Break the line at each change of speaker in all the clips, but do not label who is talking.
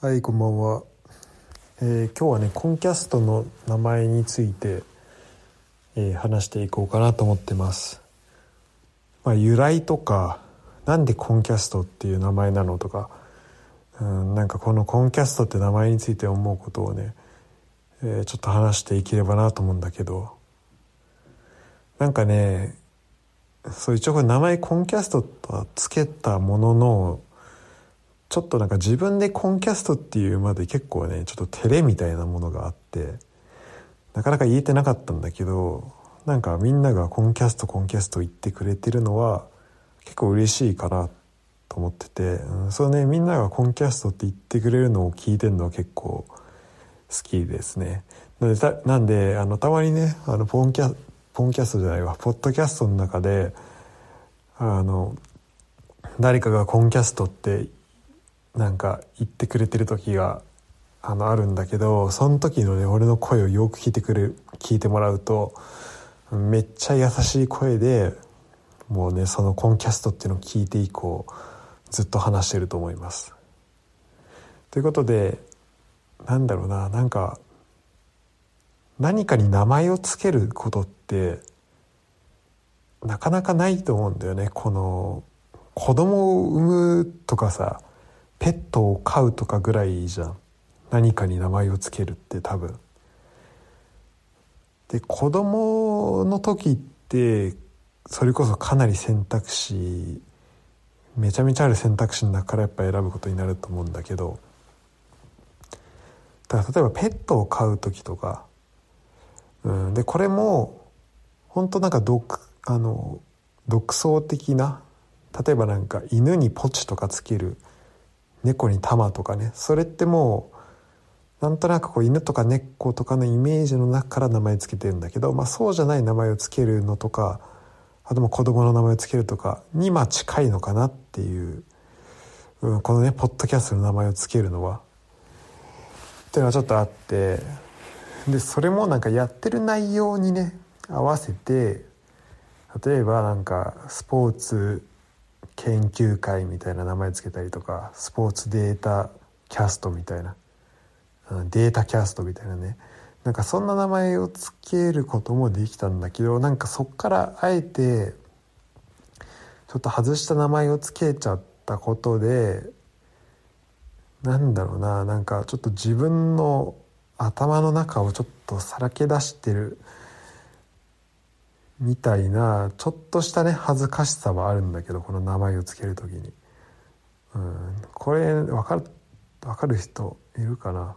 はいこんばんは、えー、今日はねコンキャストの名前について、えー、話していこうかなと思ってます、まあ、由来とかなんでコンキャストっていう名前なのとかうんなんかこのコンキャストって名前について思うことをね、えー、ちょっと話していければなと思うんだけど。なんかねそう一応これ名前コンキャストとはつけたもののちょっとなんか自分でコンキャストっていうまで結構ねちょっと照れみたいなものがあってなかなか言えてなかったんだけどなんかみんながコンキャストコンキャスト言ってくれてるのは結構嬉しいかなと思ってて、うん、そうねみんながコンキャストって言ってくれるのを聞いてるのは結構好きですね。なんでたなんであのたまにねあのポンキャポンキャストじゃないわポッドキャストの中であの誰かがコンキャストってなんか言ってくれてる時があのあるんだけどその時のね俺の声をよく聞いてくれ聞いてもらうとめっちゃ優しい声でもうねそのコンキャストっていうのを聞いて以降ずっと話してると思います。ということでなんだろうななんか何かに名前を付けることってなかなかないと思うんだよねこの子供を産むとかさペットを飼うとかぐらいじゃん。何かに名前を付けるって多分。で子供の時ってそれこそかなり選択肢めちゃめちゃある選択肢の中からやっぱ選ぶことになると思うんだけど。だから例えばペットを飼う時とか、うん、でこれも本当なんか独あの独創的な例えばなんか犬にポチとかつける猫に玉とかね。それってもうなんとなくこう犬とか猫とかのイメージの中から名前つけてるんだけど、まあ、そうじゃない名前をつけるのとかあとも子供の名前をつけるとかにまあ近いのかなっていう、うん、このねポッドキャストの名前をつけるのは。っていうのはちょっとあって。でそれもなんかやってる内容にね合わせて例えばなんかスポーツ研究会みたいな名前つけたりとかスポーツデータキャストみたいな。データキャストみたいなね。なんかそんな名前をつけることもできたんだけどなんかそっからあえてちょっと外した名前をつけちゃったことでなんだろうななんかちょっと自分の頭の中をちょっとさらけ出してるみたいなちょっとしたね恥ずかしさはあるんだけどこの名前を付ける時に、うん、これ分かる分かる人いるかな,、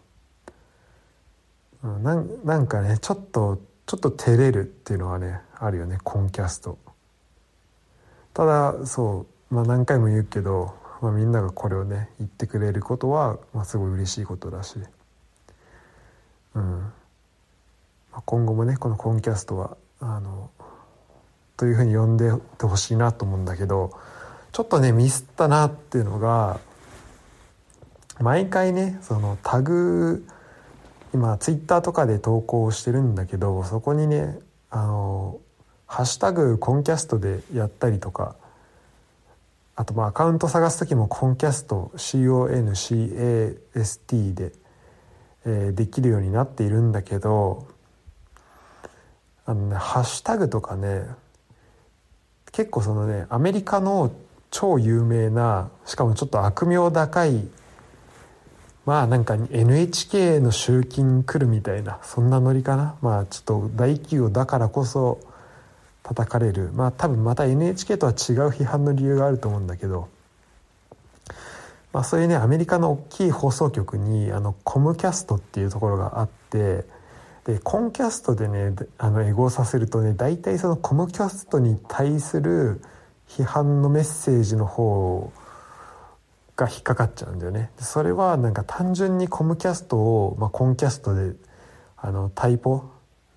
うん、ななんかねちょっとちょっと照れるっていうのはねあるよねコンキャスト。ただそう、まあ、何回も言うけど、まあ、みんながこれをね言ってくれることは、まあ、すごい嬉しいことだし、うん。まあ、今後もねこのコンキャストはあのというふうに呼んでてほしいなと思うんだけどちょっとねミスったなっていうのが毎回ねそのタグ今ツイッターとかで投稿してるんだけどそこにねあの「ハッシュタグコンキャスト」でやったりとかあとまあアカウント探す時もコンキャスト CONCAST で、えー、できるようになっているんだけどあのねハッシュタグとかね結構そのねアメリカの超有名なしかもちょっと悪名高いまあなんか NHK の集金来るみたいなそんなノリかな。まあちょっと大企業だからこそ叩かれる。まあ多分また NHK とは違う批判の理由があると思うんだけど。まあそういうねアメリカの大きい放送局にあのコムキャストっていうところがあってでコンキャストでねあのエゴサせるとね大体そのコムキャストに対する批判のメッセージの方が引っかかっちゃうんだよね。それはなんか単純にコムキャストを、まあ、コンキャストであのタイポ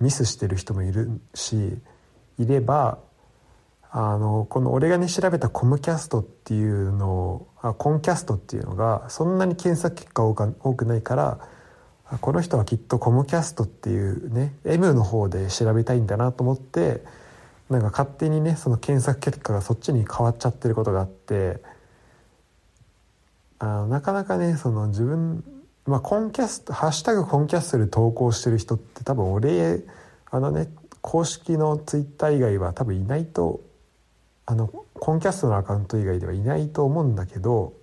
ミスしてる人もいるしいればあのこの俺がね調べたコムキャストっていうのをあコンキャストっていうのがそんなに検索結果多くないからこの人はきっとコムキャストっていうね M の方で調べたいんだなと思ってなんか勝手にねその検索結果がそっちに変わっちゃってることがあってあなかなかねその自分まあ、コンキャスト「ハッシュタグコンキャスト」で投稿してる人って多分俺あのね公式のツイッター以外は多分いないとあのコンキャストのアカウント以外ではいないと思うんだけど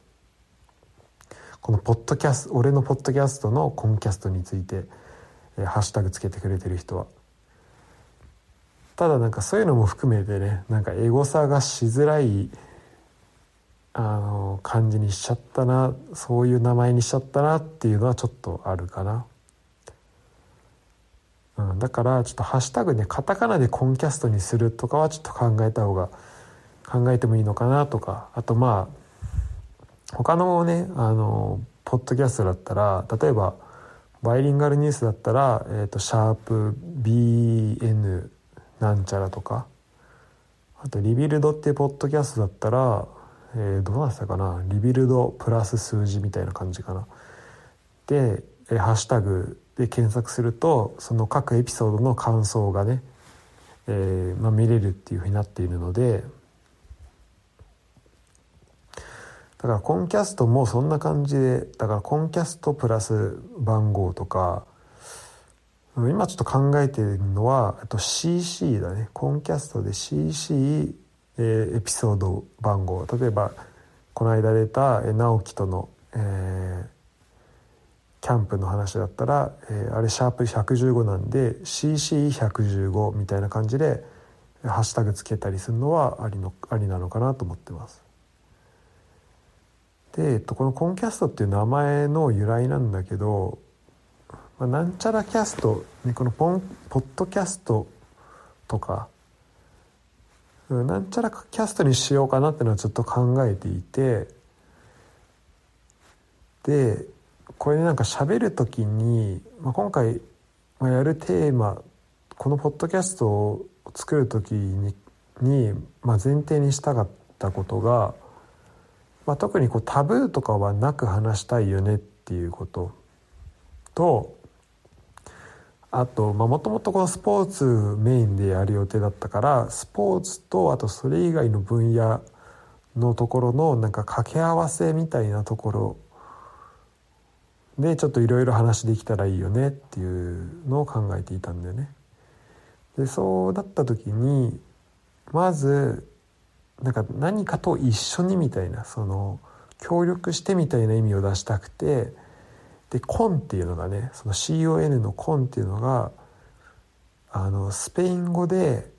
このポッドキャスト俺のポッドキャストのコンキャストについて、えー、ハッシュタグつけてくれてる人は。ただなんかそういうのも含めてねなんかエゴサがしづらいあの感じにしちゃったなそういう名前にしちゃったなっていうのはちょっとあるかな、うん、だからちょっとハッシュタグねカタカナでコンキャストにするとかはちょっと考えた方が考えてもいいのかなとかあとまあ他のねあのポッドキャストだったら例えばバイリンガルニュースだったら、えーと、シャープ BN なんちゃらとかあと Rebuild っていうポッドキャストだったらえー、どうなってたかな Rebuild プラス数字みたいな感じかな。で、えー、ハッシュタグで検索するとその各エピソードの感想がね、えーまあ、見れるっていうふうになっているのでだからコンキャストもそんな感じでだからコンキャストプラス番号とか今ちょっと考えてるのはと CC だねコンキャストで CC えー、エピソード番号例えばこの間出た直樹との、えー、キャンプの話だったら、えー、あれシャープ115なんで CC115 みたいな感じでハッシュタグつけたりするのはありのありなのかなと思ってます。で、えっと、このコンキャストっていう名前の由来なんだけど、まあ、なんちゃらキャスト、ね、このポンポッドキャストとかうんなんちゃらキャストにしようかなっていうのはちょっと考えていてでこれなんか喋る時に、まあ、今回やるテーマこのポッドキャストを作る時にに、まあ、前提にしたかったことが、まあ、特にこうタブーとかはなく話したいよねっていうこととあともともとこのスポーツメインでやる予定だったからスポーツとあとそれ以外の分野のところのなんか掛け合わせみたいなところでちょっといろいろ話できたらいいよねっていうのを考えていたんだよね。でそうだった時にまずなんか何かと一緒にみたいなその協力してみたいな意味を出したくてでコンっていうのがねその CON のコンっていうのがあのスペイン語で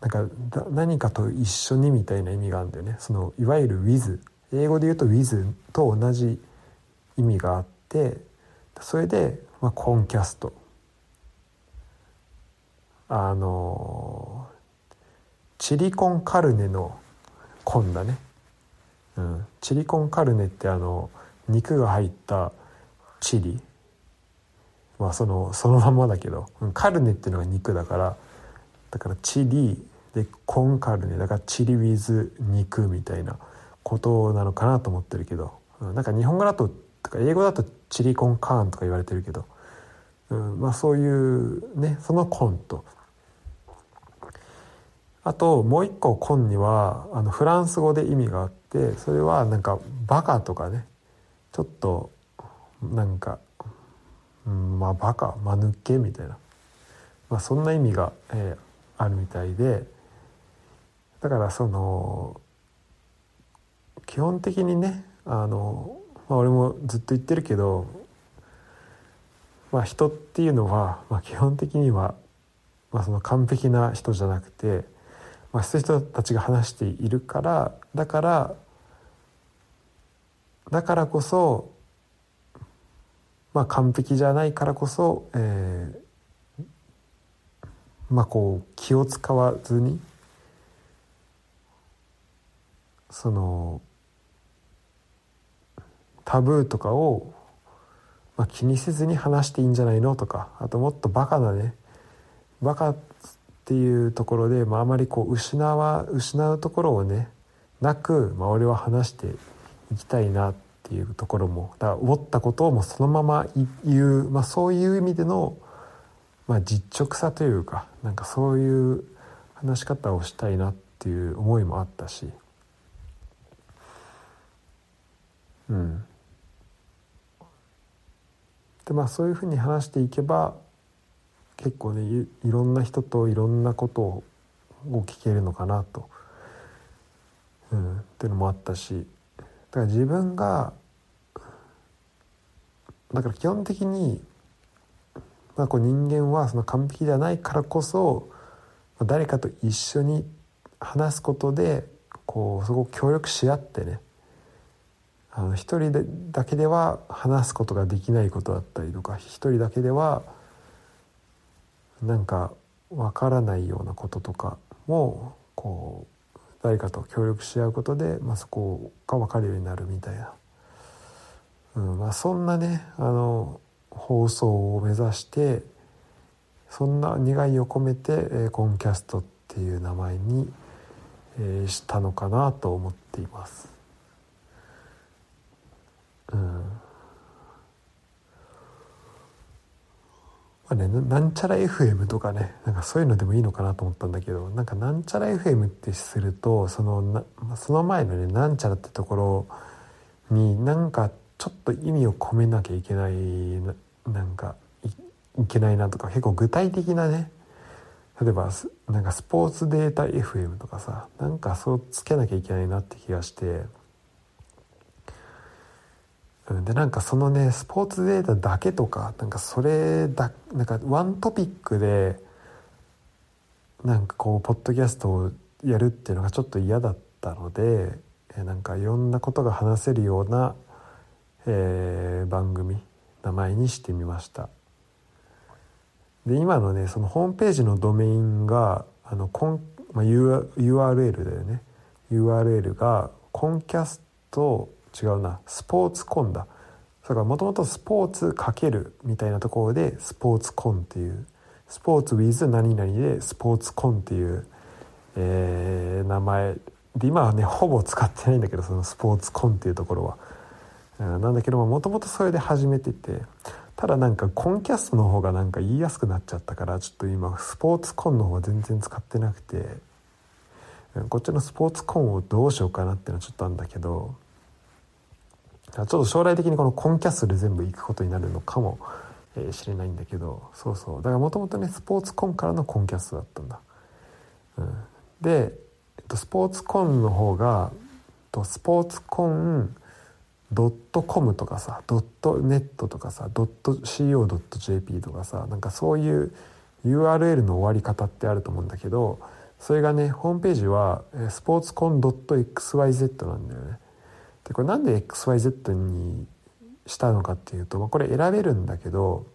なんか何かと一緒にみたいな意味があるんだよね。そのいわゆる with 英語で言うと with と同じ意味があってそれで、まあ、コンキャスト。あのチリコンカルネのコンだね、うん、チリコンカルネってあの肉が入ったチリ？まあそのそのままだけど。カルネっていうのが肉だから。だからチリでコンカルネ。だからチリウィズ肉みたいなことなのかなと思ってるけど。うんなんか日本語だととか英語だとチリコンカーンとか言われてるけど、うん、まあそういうねそのコンとあともう一個コンにはあのフランス語で意味があってそれはなんかバカとかね。ちょっとなんか、うん、まあバカ間抜けみたいな、まあ、そんな意味が、えー、あるみたいで。だからその基本的にねあの、まあ、俺もずっと言ってるけど、まあ、人っていうのは、まあ、基本的には、まあ、その完璧な人じゃなくて、まあ、そういう人たちが話しているからだからだからこそまあ、完璧じゃないからこそ、えー、まあこう気を使わずにそのタブーとかを、まあ、気にせずに話していいんじゃないのとかあともっとバカなねバカっていうところで、まあ、あまりこう失わ失うところをねなく、まあ、俺は話していきたいなっていうところもだから思ったことをもうそのまま言う、まあ、そういう意味での、まあ、実直さというかなんかそういう話し方をしたいなっていう思いもあったし。うん。でまあそういうふうに話していけば結構ねいろんな人といろんなことを聞けるのかなと、うん、っていうのもあったし。だから自分がだから基本的に、まあ、こう人間はその完璧ではないからこそ誰かと一緒に話すことでこうそこを協力し合ってねあの一人でだけでは話すことができないことだったりとか一人だけではなんかわからないようなこととかもこう誰かと協力し合うことで、まあ、そこが分かるようになるみたいな、うんまあ、そんなねあの放送を目指してそんな願いを込めて、え、コンキャストっていう名前に、えー、したのかなと思っています。まあね、なんちゃら FM とかねなんかそういうのでもいいのかなと思ったんだけどなんかなんちゃら FM ってするとそのなその前のねなんちゃらってところになんかちょっと意味を込めなきゃいけないななんかいけないなとか結構具体的なね例えばなんかスポーツデータ FM とかさなんかそうつけなきゃいけないなって気がして。でなんかそのねスポーツデータだけとかなんかそれだなんかワントピックでなんかこうポッドキャストをやるっていうのがちょっと嫌だったのでなんかいろんなことが話せるような、えー、番組名前にしてみました。で今のねそのホームページのドメインがあのコン、まあ、URL だよね。URL がコンキャスト違うな。スポーツコンだ。だからもともとスポーツかけるみたいなところでスポーツコンっていう。スポーツ with 何々でスポーツコンっていう、えー、名前で今はねほぼ使ってないんだけどそのスポーツコンっていうところは、なんだけどもともとそれで始めててただなんかコンキャストの方がなんか言いやすくなっちゃったからちょっと今スポーツコンの方は全然使ってなくてこっちのスポーツコンをどうしようかなっていうのはちょっとあるんだけどちょっと将来的にこのコンキャッスル全部行くことになるのかもしれないんだけどそうそう。だからもともとねスポーツコンからのコンキャストだったんだ、うん、でスポーツコンの方がスポーツコンドットコムとかさドットネットとかさドット CO.jp とかさなんかそういう URL の終わり方ってあると思うんだけどそれがねホームページはスポーツコン .xyz なんだよね。でこれなんで XYZ にしたのかっていうと、まあ、これ選べるんだけど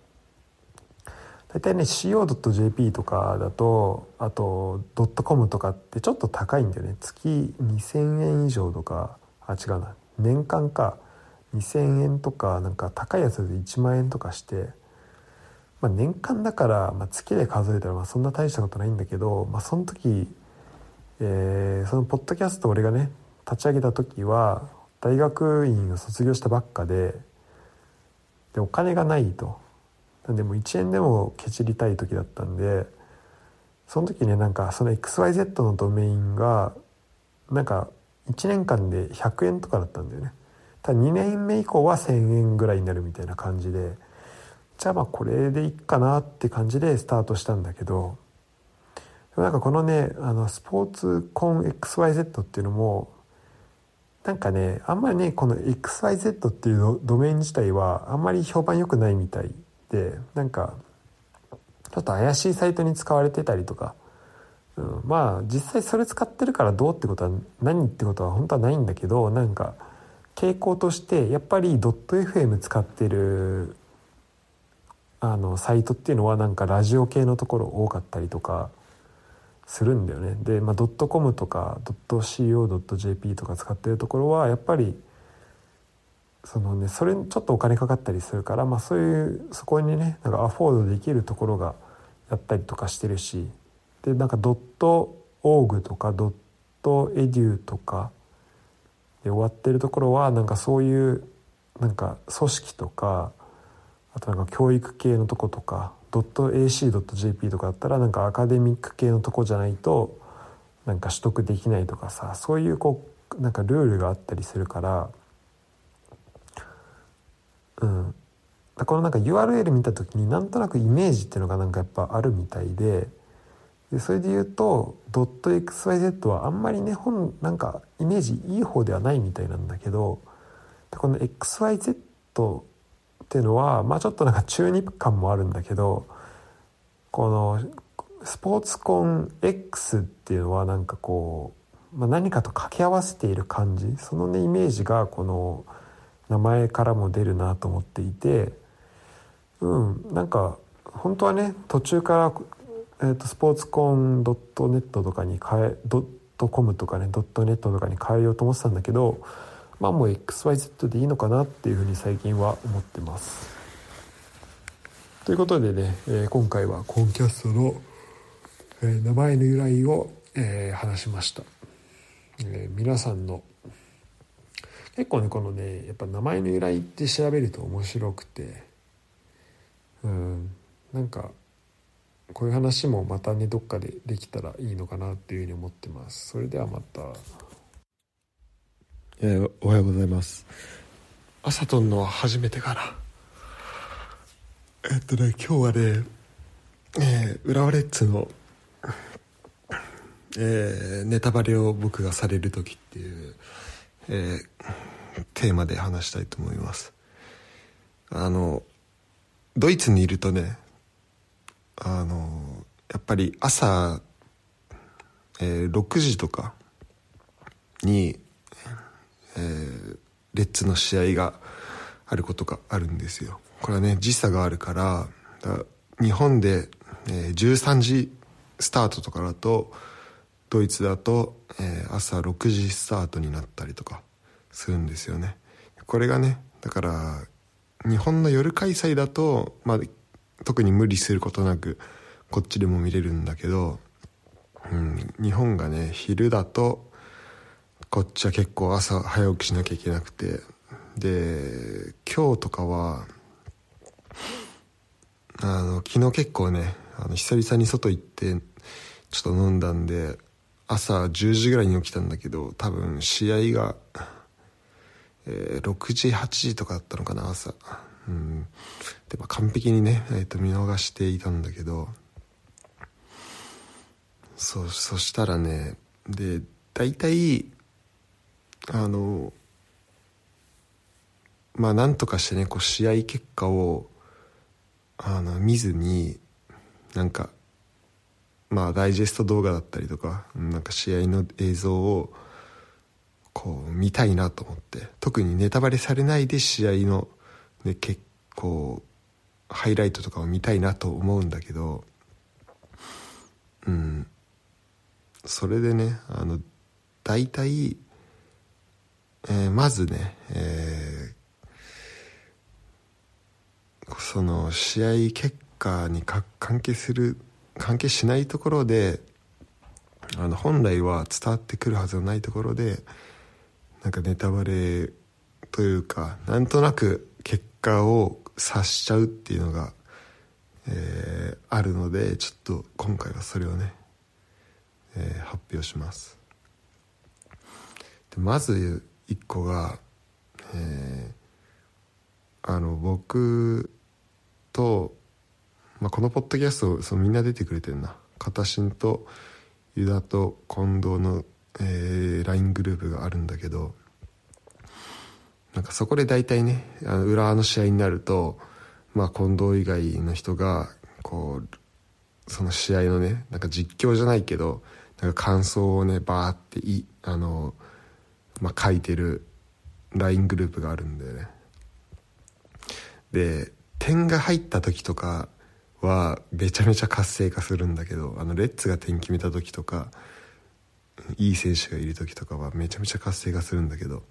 大体ね CO.jp とかだとあと .com とかってちょっと高いんだよね。月2000円以上とかあ違うな。年間か。2000円とかなんか高いやつで1万円とかして、まあ、年間だから、まあ、月で数えたらまあそんな大したことないんだけど、まあ、その時、えー、そのポッドキャスト俺がね立ち上げた時は大学院を卒業したばっかででお金がないと。なんでも1円でもケチりたい時だったんでその時ねなんかその XYZ のドメインがなんか1年間で100円とかだったんだよね。ただ2年目以降は1,000円ぐらいになるみたいな感じでじゃあまあこれでいいかなって感じでスタートしたんだけどでもなんかこのねあのスポーツコン XYZ っていうのもなんかねあんまりねこの XYZ っていうドメイン自体はあんまり評判良くないみたいでなんかちょっと怪しいサイトに使われてたりとか、うん、まあ実際それ使ってるからどうってことは何ってことは本当はないんだけどなんか傾向としてやっぱり .fm 使ってるあのサイトっていうのはなんかラジオ系のところ多かったりとかするんだよね。で、まあ、ドットコムとかドット .co.jp とか使ってるところはやっぱりそのねそれにちょっとお金かかったりするから、まあ、そういうそこにねなんかアフォードできるところがやったりとかしてるしでなんかドットオーグとかドットエデューとかで終わってるところはなんかそういうなんか組織とかあとなんか教育系のとことか .ac.jp とかだったらなんかアカデミック系のとこじゃないとなんか取得できないとかさそういうこうなんかルールがあったりするからうん。このなんか URL 見た時になんとなくイメージっていうのがなんかやっぱあるみたいででそれで言うと .xyz はあんまりね本なんかイメージいい方ではないみたいなんだけどこの XYZ っていうのはまあちょっとなんか中二感もあるんだけどこのスポーツコン X っていうのはなんかこう、まあ、何かと掛け合わせている感じそのねイメージがこの名前からも出るなと思っていてうんなんか本当はね途中から、えーと、スポーツコンドットネットとかに変えドットコムとかねドットネットとかに変えようと思ってたんだけどまあもう XYZ でいいのかなっていうふうに最近は思ってます。ということでね、えー、今回はコンキャストの、えー、名前の由来を、えー、話しました、え皆さんの結構ねこのねやっぱ名前の由来って調べると面白くてうん。なんかこういう話もまたねどっかでできたらいいのかなっていうふうに思ってます。それではまた
えー、おはようございます。朝とんの初めてからえっとね今日はね、えー、浦和レッズの、えー、ネタバレを僕がされる時っていう、えー、テーマで話したいと思います。あのドイツにいるとねあのやっぱり朝、えー、6時とかにえー、レッツの試合があることがあるんですよ。これはね時差があるから日本で、えー、13時スタートとかだとドイツだと、えー、朝6時スタートになったりとかするんですよね。これがねだから日本の夜開催だと、まあ、特に無理することなくこっちでも見れるんだけど、うん、日本がね昼だとこっちは結構朝早起きしなきゃいけなくて。で今日とかはあの昨日結構ねあの久々に外行ってちょっと飲んだんで朝10時ぐらいに起きたんだけど多分試合が、えー、6時8時とかだったのかな朝。うん。で、まあ、完璧にね、えー、と見逃していたんだけど。そそしたらねで大体あのまあなんとかしてねこう試合結果をあの見ずになんかまあダイジェスト動画だったりとかなんか試合の映像をこう見たいなと思って特にネタバレされないで試合の、ね、結構ハイライトとかを見たいなと思うんだけどうん。それでねあの大体えー、まずね、えー、その試合結果に関係する関係しないところであの本来は伝わってくるはずのないところでなんかネタバレというかなんとなく結果を察しちゃうっていうのが、えー、あるのでちょっと今回はそれをね、えー、発表します。でまず一個が、えー、あの僕と、まあ、このポッドキャストそのみんな出てくれてるな。片新とユダと近藤の、えー、LINE グループがあるんだけどなんかそこで大体ねあの裏の試合になると、まあ、近藤以外の人がこうその試合のねなんか実況じゃないけどなんか感想をねバーっていあのまあ、書いてる LINE グループがあるんだよね。で点が入った時とかはめちゃめちゃ活性化するんだけどあのレッツが点決めた時とかいい選手がいる時とかはめちゃめちゃ活性化するんだけど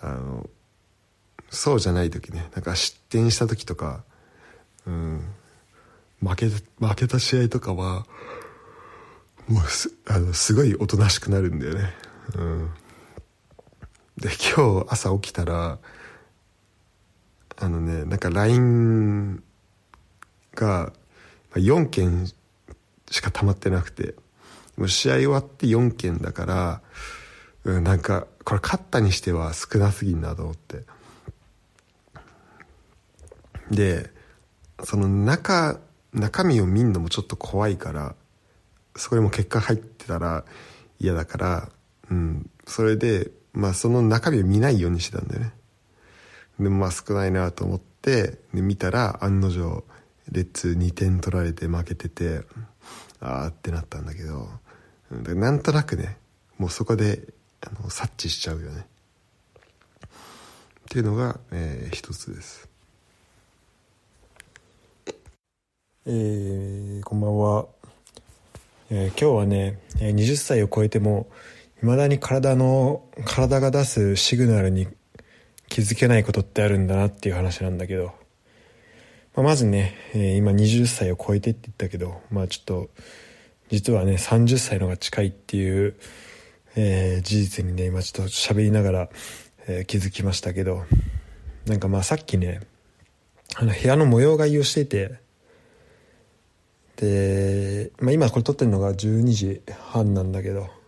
あのそうじゃない時ねなんか失点した時とか、うん、負け負けた試合とかはもうすあのすごいおとなしくなるんだよね、うん、で今日朝起きたらあのねなんか LINE が4件しか溜まってなくてもう試合終わって4件だから、うん、なんかこれ勝ったにしては少なすぎんなと思って。でその中中身を見んのもちょっと怖いからそこにも結果入ってたら嫌だからうんそれでまあその中身を見ないようにしてたんだよね。でもまあ少ないなと思ってで見たら案の定レッツ2点取られて負けててああってなったんだけどなんとなくねもうそこであの察知しちゃうよね。っていうのが、えー、一つです。
えー、こんばんは、えー、今日はね20歳を超えてもいまだに体の体が出すシグナルに気づけないことってあるんだなっていう話なんだけど、まあ、まずね、え、今20歳を超えてって言ったけどまあちょっと実はね30歳の方が近いっていう、えー、事実にね今ちょっと喋りながら、えー、気づきましたけど。なんかまあさっきねあの部屋の模様替えをしててで、まあ、今これ撮ってるのが12時半なんだけど。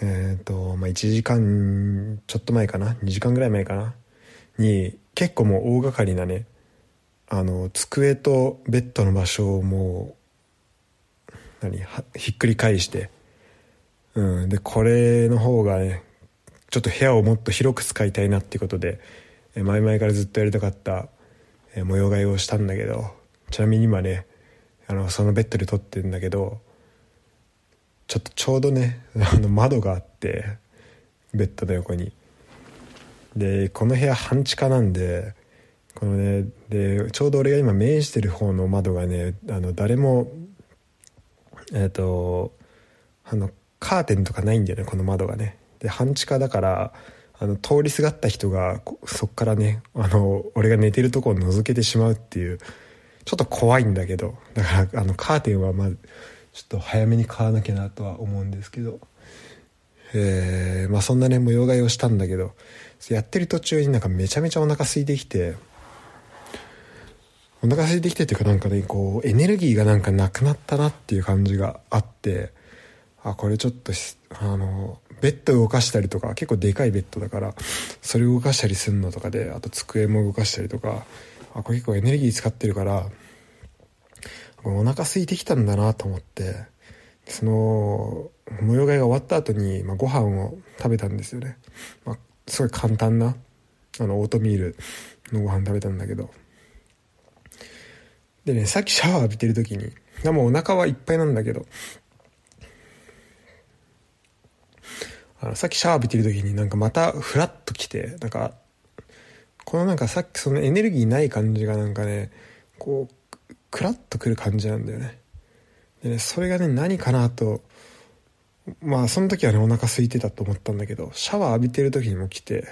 えっ、ー、とまあ1時間ちょっと前かな？2時間ぐらい前かな？に結構もう大掛かりなねあの机とベッドの場所をもう何ひっくり返して、うん、でこれの方がねちょっと部屋をもっと広く使いたいなっていうことでえ前々からずっとやりたかったえ模様替えをしたんだけどちなみに今ねあのそのベッドで撮ってるんだけどちょっとちょうどね あの窓があってベッドの横に。でこの部屋半地下なんでこのねでちょうど俺が今面してる方の窓がねあの誰もえっ、ー、とあのカーテンとかないんだよねこの窓がね。で半地下だからあの通りすがった人がそっからねあの俺が寝てるとこを覗けてしまうっていうちょっと怖いんだけどだからあのカーテンはまずちょっと早めに買わなきゃなとは思うんですけど。えー、まあそんなね模様替えをしたんだけどやってる途中になんかめちゃめちゃお腹空いてきてお腹空いてきてっていうかなんかねこうエネルギーがなんかなくなったなっていう感じがあってあこれちょっとあのベッド動かしたりとか結構でかいベッドだからそれを動かしたりするのとかであと机も動かしたりとかあこれ結構エネルギー使ってるからお腹空いてきたんだなと思ってその模様替えが終わった後に、まあ、ご飯を食べたんですよね、まあ、すごい簡単なあのオートミールのご飯食べたんだけど。でね、さっきシャワー浴びてる時に、でもお腹はいっぱいなんだけど、あのさっきシャワー浴びてる時になんかまたフラッと来て、なんか、このなんかさっきそのエネルギーない感じがなんかね、こう、クラッとくる感じなんだよね。でね、それがね、何かなと、まあその時はね、お腹空いてたと思ったんだけど、シャワー浴びてる時にも来て、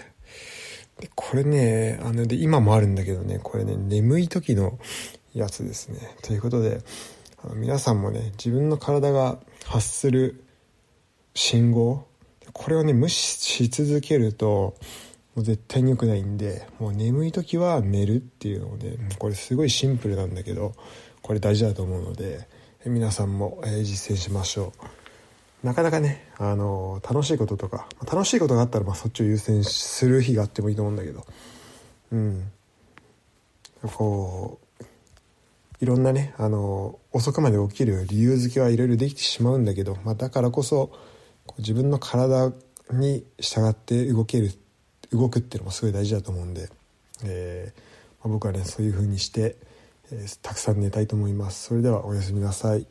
でこれね、あの、で、今もあるんだけどね、これね、眠い時のやつですね。ということで、あの皆さんもね、自分の体が発する信号、これをね、無視し続けると、もう絶対に良くないんで、もう眠い時は寝るっていうので、これすごいシンプルなんだけど、これ大事だと思うので、皆さんも、実践しましょう。なかなかね、あの楽しいこととか、楽しいことがあったら、まあ、そっちを優先する日があってもいいと思うんだけど、うん。こう、いろんなねあの遅くまで起きる理由付けはいろいろできてしまうんだけど、まあ、だからこそ自分の体に従って動ける動くっていうのもすごい大事だと思うんで、えーまあ、僕はねそういう風にして、えー、たくさん寝たいと思います。それではおやすみなさい。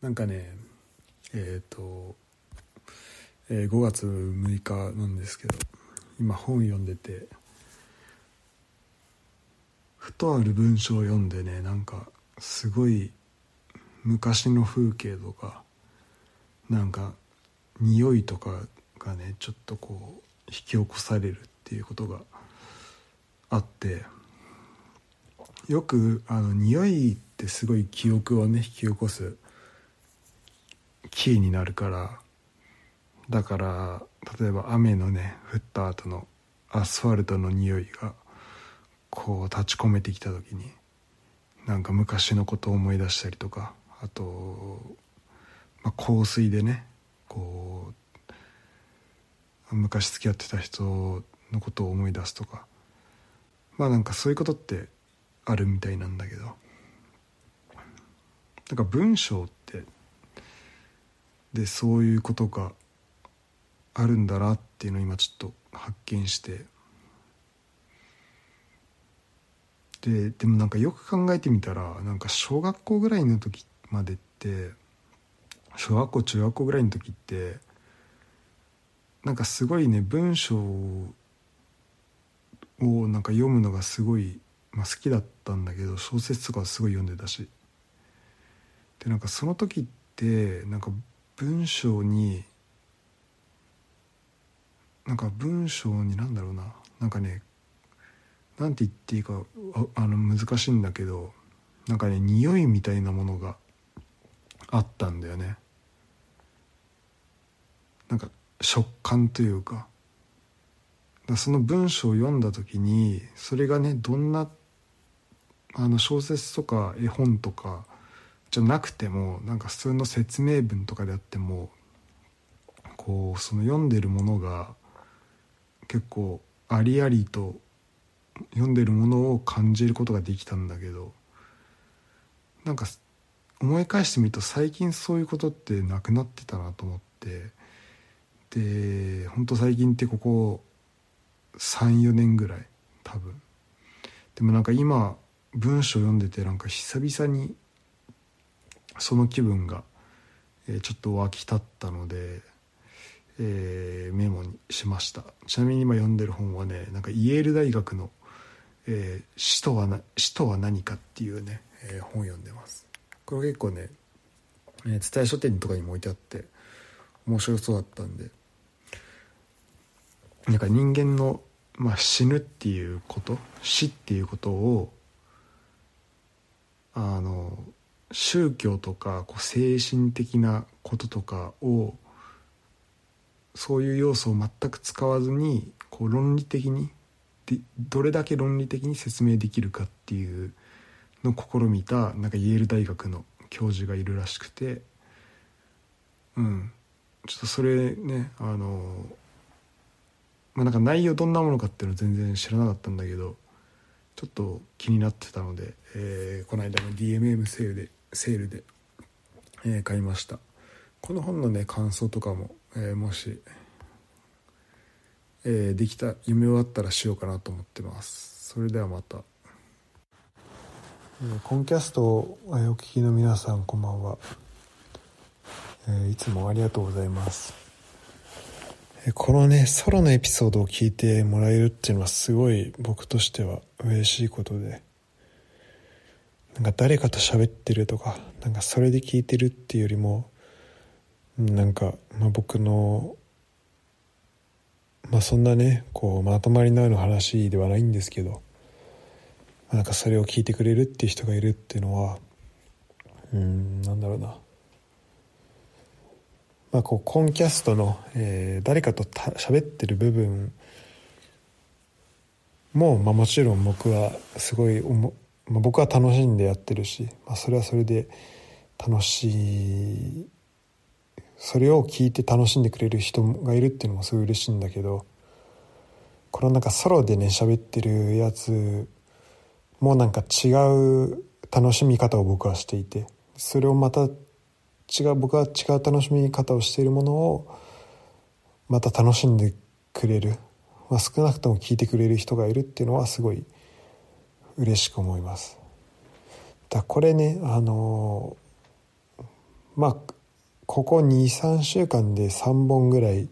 なんかねえっ、ー、と、えー、5月6日なんですけど今本読んでてふとある文章を読んでねなんかすごい昔の風景とかなんか匂いとかがねちょっとこう引き起こされるっていうことがあってよくあの匂いってすごい記憶をね引き起こすキーになるからだから例えば雨のね降った後のアスファルトの匂いがこう立ち込めてきた時になんか昔のことを思い出したりとかあと、まあ、香水でねこう昔付き合ってた人のことを思い出すとか。まあなんかそういうことってあるみたいなんだけど。なんか文章ってでそういうことがあるんだなっていうのを今ちょっと発見して。ででもなんかよく考えてみたらなんか小学校ぐらいの時までって小学校中学校ぐらいの時ってなんかすごいね文章をなんか読むのがすごい、まあ、好きだったんだけど小説とかすごい読んでたし。でなんかその時ってなんか文章になんか文章になんだろうな。なんかねなんて言っていいかあの難しいんだけどなんかね匂いみたいなものがあったんだよね。なんか食感というか。だその文章を読んだ時にそれがねどんなあの小説とか絵本とかじゃなくてもなんか普通の説明文とかであってもこうその読んでるものが結構ありありと読んでるものを感じることができたんだけどなんか思い返してみると最近そういうことってなくなってたなと思って。で本当最近ってここ34年ぐらい多分。でもなんか今文章読んでてなんか久々にその気分が、えちょっと湧き立ったので、えー、メモにしました。ちなみに今読んでる本はねなんかイェール大学の「えー、死とはな死とは何か」っていうね、えー、本読んでます。これ結構ね蔦屋、え書店とかにも置いてあって面白そうだったんでなんか人間の、まあ、死ぬっていうこと死っていうことをあの宗教とかこう精神的なこととかをそういう要素を全く使わずにこう論理的にでどれだけ論理的に説明できるかっていうのを試みたなんかイェール大学の教授がいるらしくてうん。ちょっとそれねあのまあなんか内容どんなものかっていうの全然知らなかったんだけどちょっと気になってたので、えー、この間の DMM セールでセールで、えー、買いました。この本のね感想とかも、えー、もし、え、できた読み終わったらしようかなと思ってます。それではまた。
コンキャストをお聞きの皆さんこんばんは、えいつもありがとうございます。このねソロのエピソードを聞いてもらえるっていうのはすごい僕としては嬉しいことで。なんか誰かと喋ってるとかなんかそれで聞いてるっていうよりもなんか、まあ、僕のまあそんなねこうまとまりのある話ではないんですけどなんかそれを聞いてくれるっていう人がいるっていうのはうんなんだろうな。まあこうコンキャストの、えー、誰かと喋ってる部分も、まあ、もちろん僕はすごい思まあ、僕は楽しんでやってるし、まあ、それはそれで楽しいそれを聞いて楽しんでくれる人がいるっていうのもすごい嬉しいんだけどこのなんかソロでね喋ってるやつもなんか違う楽しみ方を僕はしていてそれをまた違う僕は違う楽しみ方をしているものをまた楽しんでくれる、まあ、少なくとも聞いてくれる人がいるっていうのはすごい嬉しく思います。だこれねあのまあここ23週間で3本ぐらい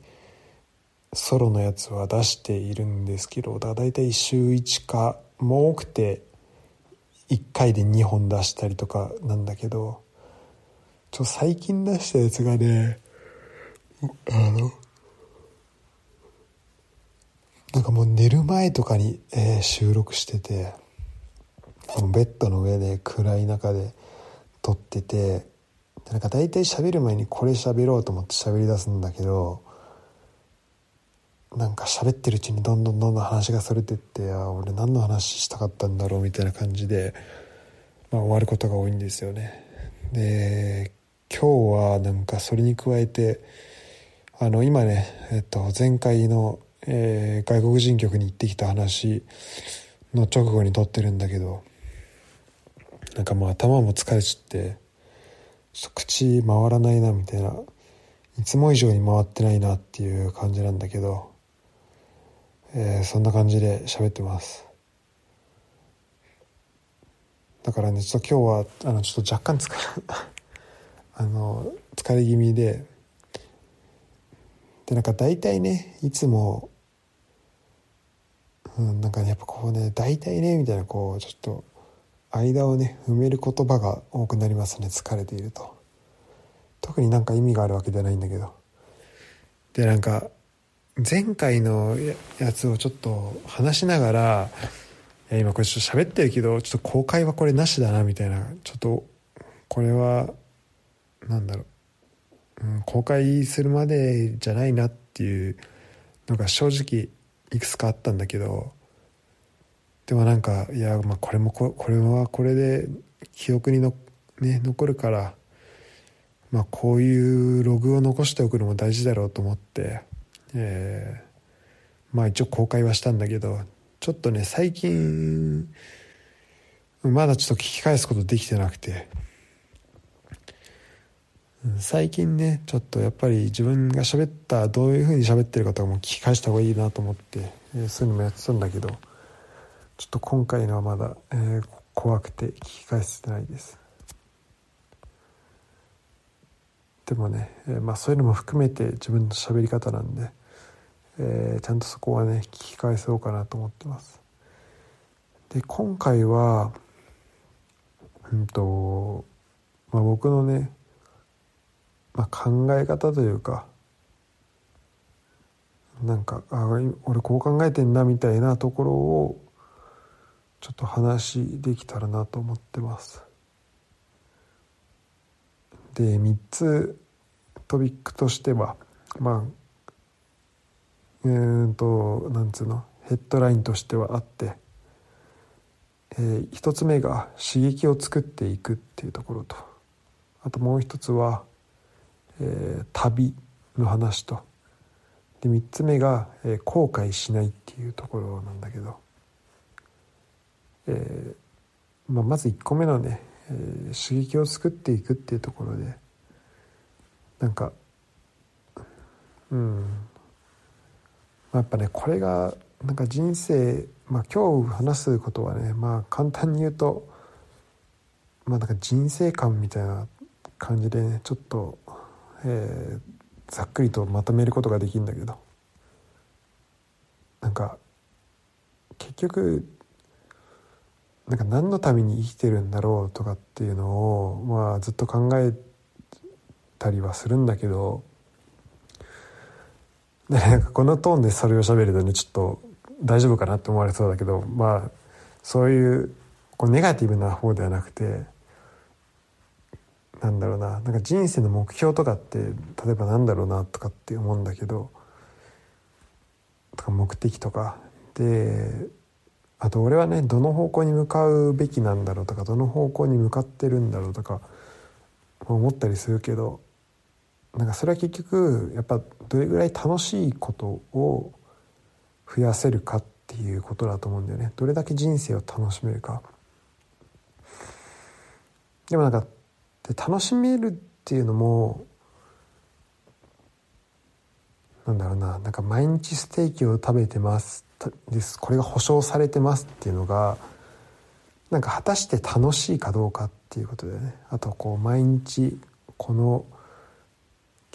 ソロのやつは出しているんですけどだだいたい週1かもう多くて1回で2本出したりとかなんだけどちょ最近出したやつがねあのなんかもう寝る前とかに、えー、収録しててそのベッドの上で暗い中で撮っててなんか大体喋る前にこれ喋ろうと思って喋り出すんだけどなんか喋ってるうちにどんどんどんどん話がそれてってあ俺何の話したかったんだろうみたいな感じで、まあ、終わることが多いんですよね。で今日はなんかそれに加えてあの今ね、えっと、前回の、えー、外国人局に行ってきた話
の直後に撮ってるんだけどなんかもう頭も疲れちゃってちょっと口回らないなみたいないつも以上に回ってないなっていう感じなんだけど、えー、そんな感じで喋ってます。だからねちょっと今日はあのちょっと若干疲れあの疲れ気味で。でなんか大体ねいつもうん、なんかねやっぱこうね大体ねみたいなこうちょっと間をね埋める言葉が多くなりますね疲れていると。特になんか意味があるわけじゃないんだけど。でなんか前回のやつをちょっと話しながら今これちょっと喋ってるけどちょっと公開はこれなしだなみたいなちょっとこれはなんだろう、うん、公開するまでじゃないなっていうのが正直いくつかあったんだけどでもなんかいや、まあ、これもここれはこれで記憶にの、ね、残るから、まあ、こういうログを残しておくのも大事だろうと思って、えー、まあ一応公開はしたんだけどちょっとね最近まだちょっと聞き返すことできてなくて。最近ねちょっとやっぱり自分が喋ったどういうふうに喋ってるかとかも聞き返した方がいいなと思って、え、そういうのもやってたんだけどちょっと今回のはまだ、えー、怖くて聞き返せてないです。でもね、えー、まあ、そういうのも含めて自分の喋り方なんで、えちゃんとそこはね聞き返そうかなと思ってます。で今回はうんと、まあ、僕のねまあ、考え方というかなんかあ俺こう考えてんなみたいなところをちょっと話できたらなと思ってます。で3つトピックとしてはまあえー、となんつうのヘッドラインとしてはあって、えー、1つ目が刺激を作っていくっていうところとあともう一つはえー、旅の話と。で3つ目が、えー、後悔しないっていうところなんだけど、えーまあ、まず1個目のね、えー、刺激を作っていくっていうところで。なんかうん、まあ、やっぱねこれがなんか人生、まあ、今日話すことはねまあ簡単に言うとまあなんか人生観みたいな感じでねちょっとえー、ざっくりとまとめることができるんだけど。なんか結局なんか何のために生きてるんだろうとかっていうのを、まあ、ずっと考えたりはするんだけど。なんかこのトーンでそれを喋るとねちょっと大丈夫かなって思われそうだけどまあそういうこうネガティブな方ではなくてなんだろうな。なんか人生の目標とかって例えばなんだろうなとかって思うんだけどとか目的とか。であと俺はねどの方向に向かうべきなんだろうとかどの方向に向かってるんだろうとか思ったりするけどなんかそれは結局やっぱどれぐらい楽しいことを増やせるかっていうことだと思うんだよね。どれだけ人生を楽しめるか。でもなんかで楽しめるっていうのもなんだろうななんか毎日ステーキを食べてますですこれが保証されてますっていうのがなんか果たして楽しいかどうかっていうことでね。あとこう毎日この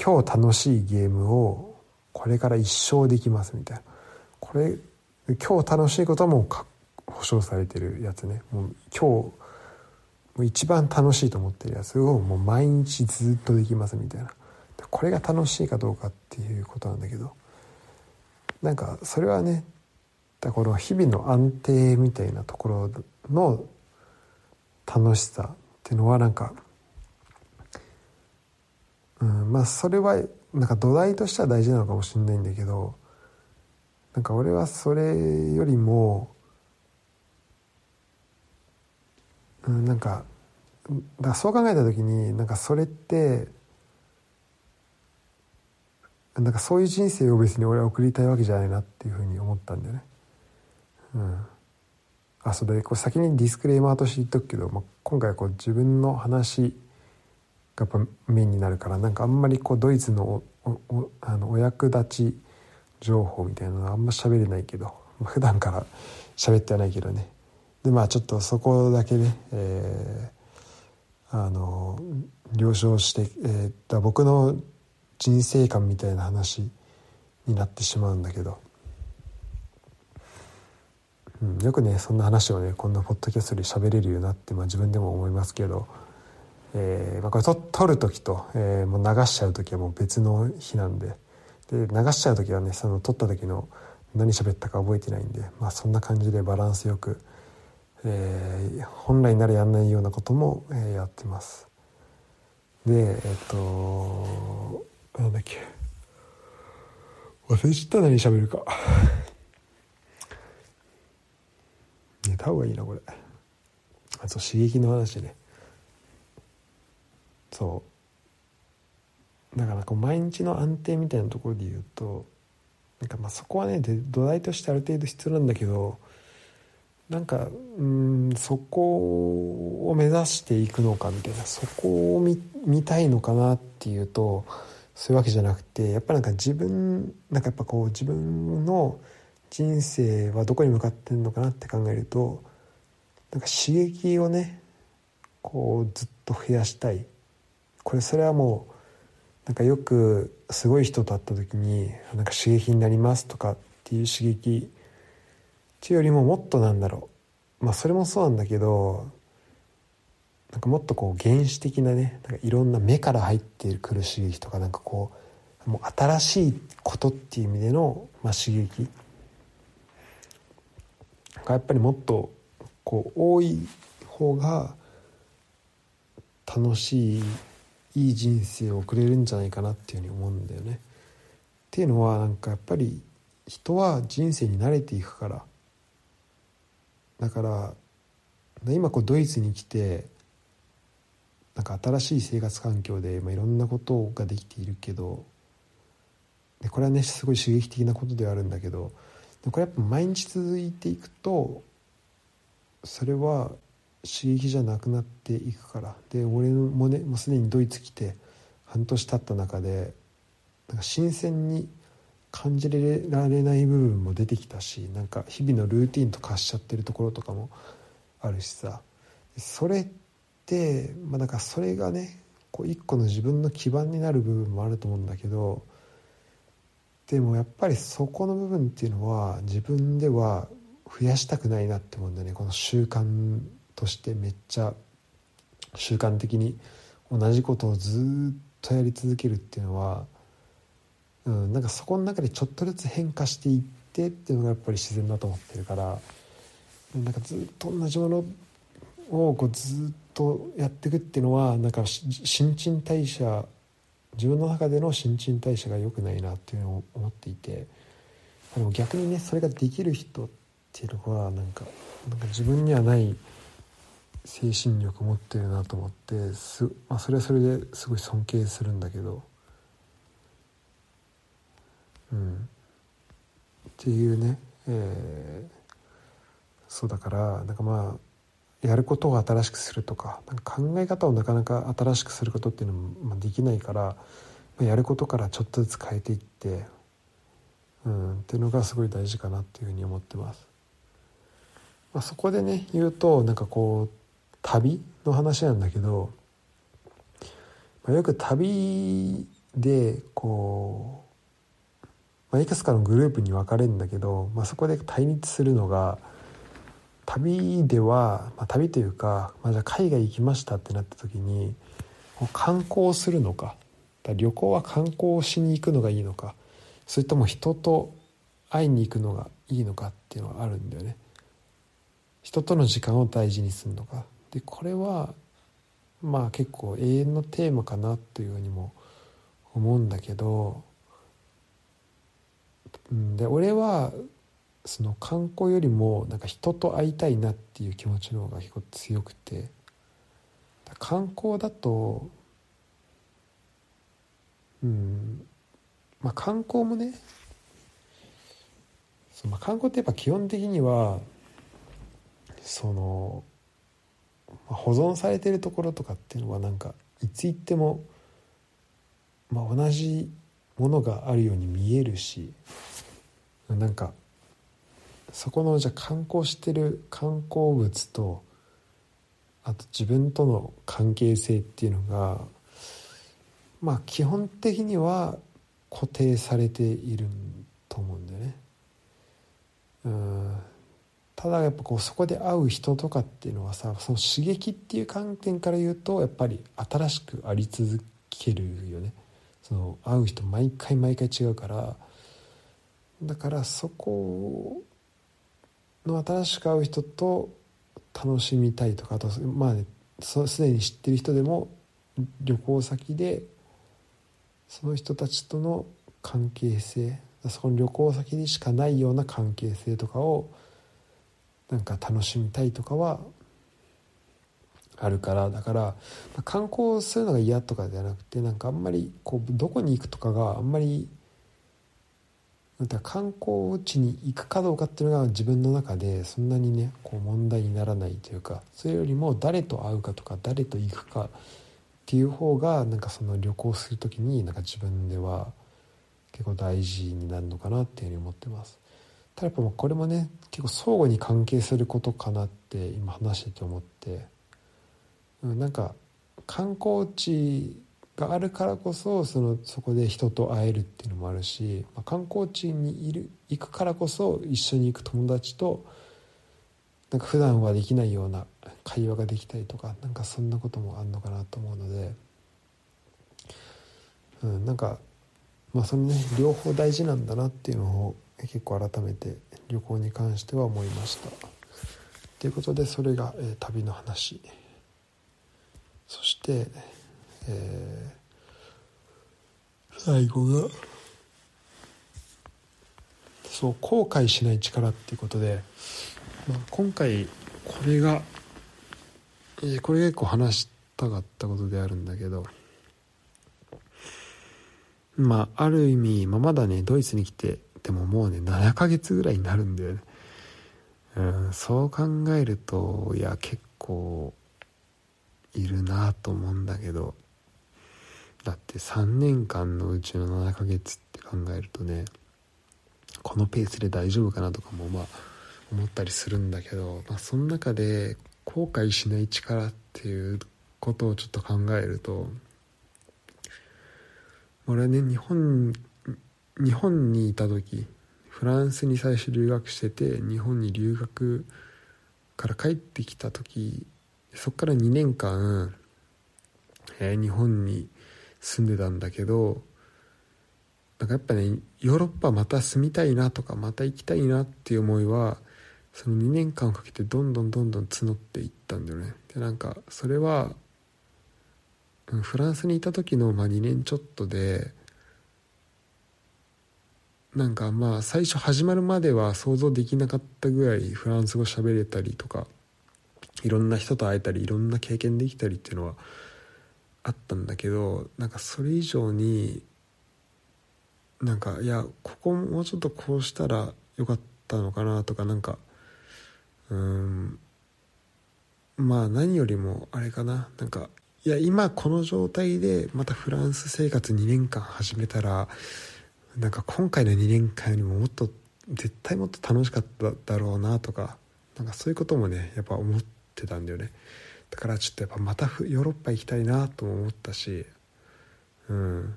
今日楽しいゲームをこれから一生できますみたいな。これ今日楽しいことはもう保証されてるやつね。もう今日一番楽しいと思ってるやつをもう毎日ずっとできますみたいな。これが楽しいかどうかっていうことなんだけど。なんかそれはねだこの日々の安定みたいなところの楽しさっていうのはなんか、うん、まあそれはなんか土台としては大事なのかもしれないんだけどなんか俺はそれよりもうん、なんかだかそう考えた時になんかそれってなんかそういう人生を別に俺は送りたいわけじゃないなっていうふうに思ったんだよね。うん、あそれこれ先にディスクレーマーとして言っとくけど、まあ、今回はこう自分の話がやっぱメインになるからなんかあんまりこうドイツのおおあのお役立ち情報みたいなのはあんま喋れないけど、普段から喋ってはないけどね。でまあちょっとそこだけね、えー、あの了承して、えー、僕の人生観みたいな話になってしまうんだけど、うん、よくねそんな話をねこんなポッドキャストで喋れるようになって、まあ、自分でも思いますけど、えーまあ、これと撮る時と、えー、もう流しちゃう時はもう別の日なんで。で流しちゃう時はねその撮った時の何喋ったか覚えてないんで、まあ、そんな感じでバランスよく、えー、本来ならやんないようなことも、えー、やってます。でえっとなんだっけ。忘れちゃった何喋るか。寝た方がいいなこれ。あと刺激の話ね。そう。だからこう毎日の安定みたいなところで言うとなんかまあそこはね土台としてある程度必要なんだけどなんかうんそこを目指していくのかみたいなそこを見見たいのかなっていうとそういうわけじゃなくてやっぱなんか自分なんかやっぱこう自分の人生はどこに向かってんのかなって考えるとなんか刺激をねこうずっと増やしたい。これそれはもうなんかよくすごい人と会った時になんか刺激になりますとかっていう刺激よりももっとなんだろうまあそれもそうなんだけどなんかもっとこう原始的なねなんかいろんな目から入ってくる刺激とかなんかこうもう新しいことっていう意味での、まあ、刺激がやっぱりもっとこう多い方が楽しいいい人生を送れるんじゃないかなっていうふうに思うんだよね。っていうのはなんかやっぱり人は人生に慣れていくからだから今こうドイツに来てなんか新しい生活環境で、まあ、いろんなことができているけどでこれはねすごい刺激的なことではあるんだけどでこれやっぱ毎日続いていくとそれは刺激じゃなくなっていくから。で俺もねもうすでにドイツ来て半年経った中でなんか新鮮に感じられない部分も出てきたしなんか日々のルーティンと化しちゃってるところとかもあるしさ。それって、まあ、だからそれがねこう一個の自分の基盤になる部分もあると思うんだけどでもやっぱりそこの部分っていうのは自分では増やしたくないなって思うんだよね。この習慣としてめっちゃ習慣的に同じことをずっとやり続けるっていうのは、うん、なんかそこの中でちょっとずつ変化していってっていうのがやっぱり自然だと思ってるからなんかずっと同じものをこうずっとやっていくっていうのはなんか新陳代謝自分の中での新陳代謝が良くないなっていうのを思っていてでも逆にねそれができる人っていうのはなんかなんか自分にはない精神力持ってるなと思ってす、まあ、それはそれですごい尊敬するんだけどうんっていうね、えー、そうだからなんかまあやることを新しくするとかなんか考え方をなかなか新しくすることっていうのもできないからまやることからちょっとずつ変えていって、うん、っていうのがすごい大事かなっていうふうに思ってます。まあ、そこでね言うとなんかこう旅の話なんだけど、まあ、よく旅でこう、まあ、いくつかのグループに分かれるんだけど、まあ、そこで対立するのが旅では、まあ、旅というか、まあ、じゃあ海外行きましたってなった時に観光するのか旅行は観光しに行くのがいいのかそれとも人と会いに行くのがいいのかっていうのがあるんだよね。人との時間を大事にするのかでこれはまあ結構永遠のテーマかなというふうにも思うんだけどで俺はその観光よりもなんか人と会いたいなっていう気持ちの方が結構強くて。観光だとうん。まあ観光もねそまあ観光ってやっぱ基本的にはそのまあ保存されてるところとかっていうのはなんかいつ行っても、まあ、同じものがあるように見えるしなんかそこのじゃ観光してる観光物とあと自分との関係性っていうのがまあ基本的には固定されていると思うんだよね。うんただやっぱこうそこで会う人とかっていうのはさその刺激っていう観点から言うとやっぱり新しくあり続けるよねその会う人毎回毎回違うからだからそこの新しく会う人と楽しみたいとかあとまあねすでに知ってる人でも旅行先でその人たちとの関係性そこの旅行先にしかないような関係性とかをなんか楽しみたいとかはあるからだから観光するのが嫌とかじゃなくてなんかあんまりこうどこに行くとかがあんまり観光地に行くかどうかっていうのが自分の中でそんなにねこう問題にならないというかそれよりも誰と会うかとか誰と行くかっていう方がなんかその旅行する時になんか自分では結構大事になるのかなっていうふうに思ってます。ただやっぱこれもね結構相互に関係することかなって今話してて思って、なんか観光地があるからこそそのそこで人と会えるっていうのもあるし、まあ、観光地にいる行くからこそ一緒に行く友達となんか普段はできないような会話ができたりとかなんかそんなこともあるのかなと思うので、うん、なんかまあそのね両方大事なんだなっていうのを結構改めて旅行に関しては思いました。ということでそれが、えー、旅の話そして、えー、最後がそう後悔しない力っていうことで、まあ、今回これが、えー、これ結構話したかったことであるんだけどまあある意味、まあ、まだねドイツに来てでももうね7ヶ月ぐらいになるんだよね。うんそう考えるといや結構いるなと思うんだけどだって3年間のうちの7ヶ月って考えるとねこのペースで大丈夫かなとかもまあ思ったりするんだけど、まあ、その中で後悔しない力っていうことをちょっと考えると俺はね日本日本にいた時フランスに最初留学してて日本に留学から帰ってきた時そっから2年間、えー、日本に住んでたんだけどなんかやっぱねヨーロッパまた住みたいなとかまた行きたいなっていう思いはその2年間かけてどんどんどんどん募っていったんだよね。でなんかそれはフランスにいた時のまあ2年ちょっとでなんかまあ最初始まるまでは想像できなかったぐらいフランス語喋れたりとかいろんな人と会えたりいろんな経験できたりっていうのはあったんだけどなんかそれ以上になんかいやここもうちょっとこうしたらよかったのかなとかなんかうんまあ何よりもあれかな。なんかいや今この状態でまたフランス生活2年間始めたらなんか今回の2年間よりももっと絶対もっと楽しかっただろうなとかなんかそういうこともねやっぱ思ってってたんだよね。だからちょっとやっぱまたヨーロッパ行きたいなとも思ったしうん。っ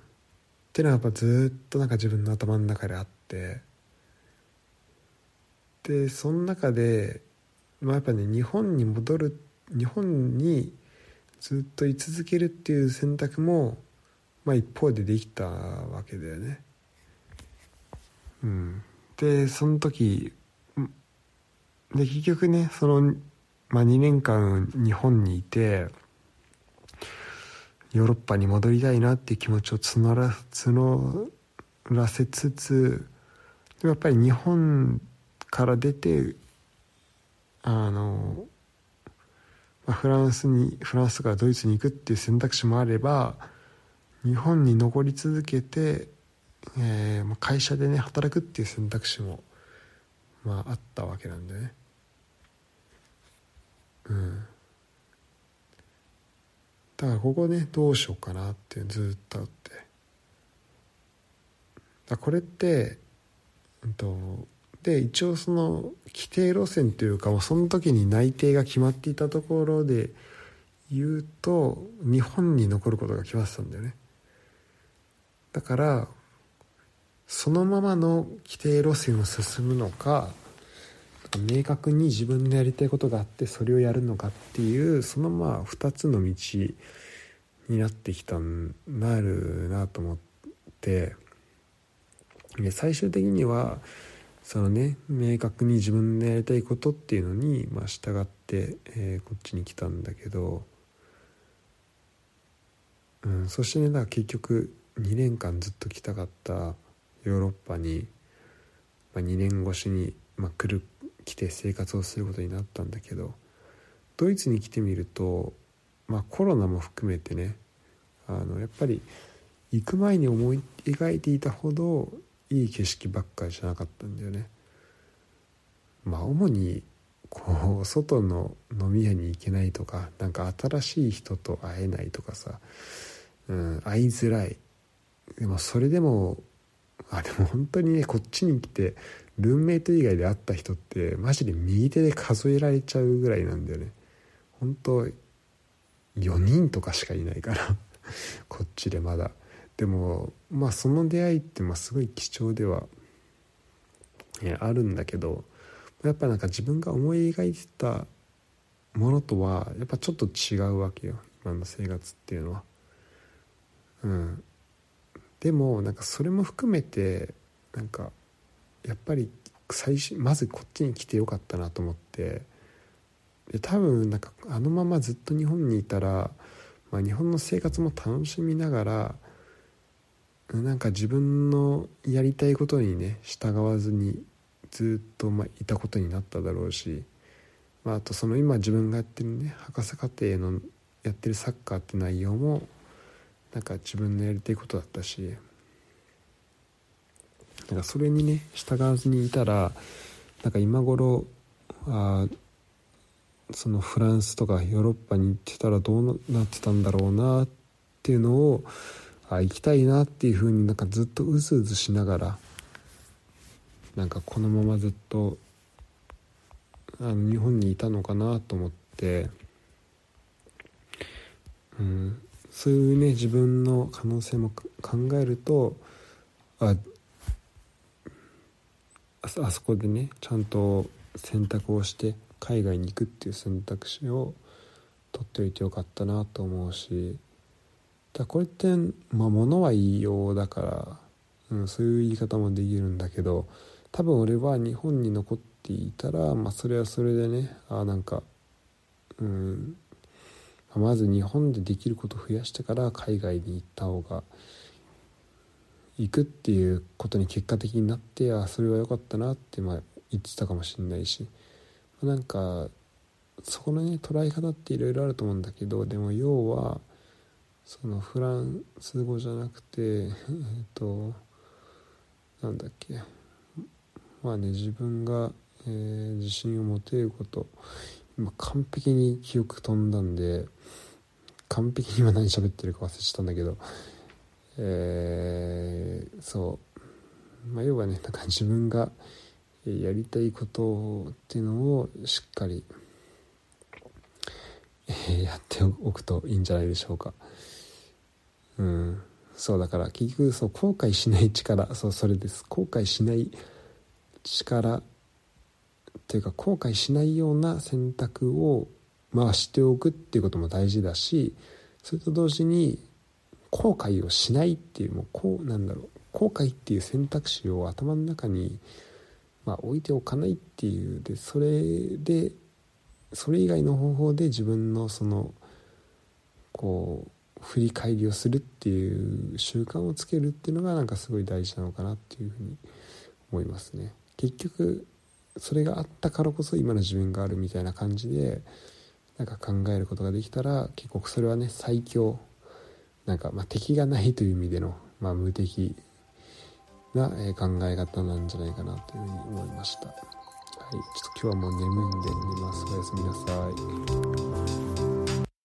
ていうのはやっぱずっとなんか自分の頭の中であってでその中で、まあ、やっぱね日本に戻る日本にずっと居続けるっていう選択も、まあ、一方でできたわけだよね。うん、でその時で結局ねその、まあ、2年間日本にいてヨーロッパに戻りたいなっていう気持ちを募ら募らせつつやっぱり日本から出てあの、まあ、フランスにフランスからドイツに行くっていう選択肢もあれば日本に残り続けてえー、会社でね働くっていう選択肢も、まあ、あったわけなんでね。うん、だからここねどうしようかなってずっとあって。だこれって、うんと、とで一応その規定路線というかもうその時に内定が決まっていたところで言うと日本に残ることが決まってたんだよね。だからそのままの規定路線を進むのか明確に自分のやりたいことがあってそれをやるのかっていうそのまあ2つの道になってきたなるなと思って。最終的にはそのね明確に自分のやりたいことっていうのに、まあ、従って、え、こっちに来たんだけど、うん、そしてねだから結局2年間ずっと来たかったヨーロッパに、まあ、2年越しに、まあ、来る来て生活をすることになったんだけどドイツに来てみると、まあ、コロナも含めてねあのやっぱり行く前に思い描いていたほどいい景色ばっかりじゃなかったんだよね。まあ主にこう外の飲み屋に行けないとかなんか新しい人と会えないとかさ、うん、会いづらいでもそれでもあでも本当にねこっちに来てルームメイト以外で会った人ってマジで右手で数えられちゃうぐらいなんだよね。本当4人とかしかいないから こっちでまだ。でもまあその出会いってまあすごい貴重では、えあるんだけどやっぱなんか自分が思い描いてたものとはやっぱちょっと違うわけよ。今の生活っていうのは。うん。でもなんかそれも含めてなんかやっぱり最初まずこっちに来てよかったなと思って。で多分なんかあのままずっと日本にいたら、まあ、日本の生活も楽しみながらなんか自分のやりたいことにね従わずにずっとまあいたことになっただろうし、まあ、あとその今自分がやってるね博士課程のやってるサッカーって内容もなんか自分のやりたいことだったしなんかそれにね従わずにいたらなんか今頃あそのフランスとかヨーロッパに行ってたらどうなってたんだろうなっていうのをあ行きたいなっていうふうになんかずっとうずうずしながらなんかこのままずっとあの日本にいたのかなと思って、うん、そういうね自分の可能性も考えるとああそこでねちゃんと選択をして海外に行くっていう選択肢を取っておいてよかったなと思うしだこれってまあ物は言いようだから、うん、そういう言い方もできるんだけど多分俺は日本に残っていたら、まあ、それはそれでねあなんかうんまず日本でできることを増やしてから海外に行った方が行くっていうことに結果的になってあそれは良かったなってまあ言ってたかもしれないし。なんかそこのね捉え方っていろいろあると思うんだけどでも要はそのフランス語じゃなくてえっとなんだっけ。まあね自分が、えー、自信を持てること。今完璧に記憶飛んだんで完璧に今何喋ってるか忘れちゃったんだけど。えー、そうまあ要はねなんか自分がやりたいことっていうのをしっかり、えー、やっておくといいんじゃないでしょうか。うん。そうだから結局そう後悔しない力そうそれです。後悔しない力っていうか後悔しないような選択をまあしておくっていうことも大事だしそれと同時に後悔をしないっていうもうこうなんだろう後悔っていう選択肢を頭の中に、まあ、置いておかないっていうでそれでそれ以外の方法で自分のそのこう振り返りをするっていう習慣をつけるっていうのがなんかすごい大事なのかなっていうふうに思いますね。結局それがあったからこそ今の自分があるみたいな感じでなんか考えることができたら結構それはね最強なんかまあ敵がないという意味での、まあ、無敵な考え方なんじゃないかなというふうに思いました。はい、ちょっと今日はもう眠いんで寝ます。おやすみなさい。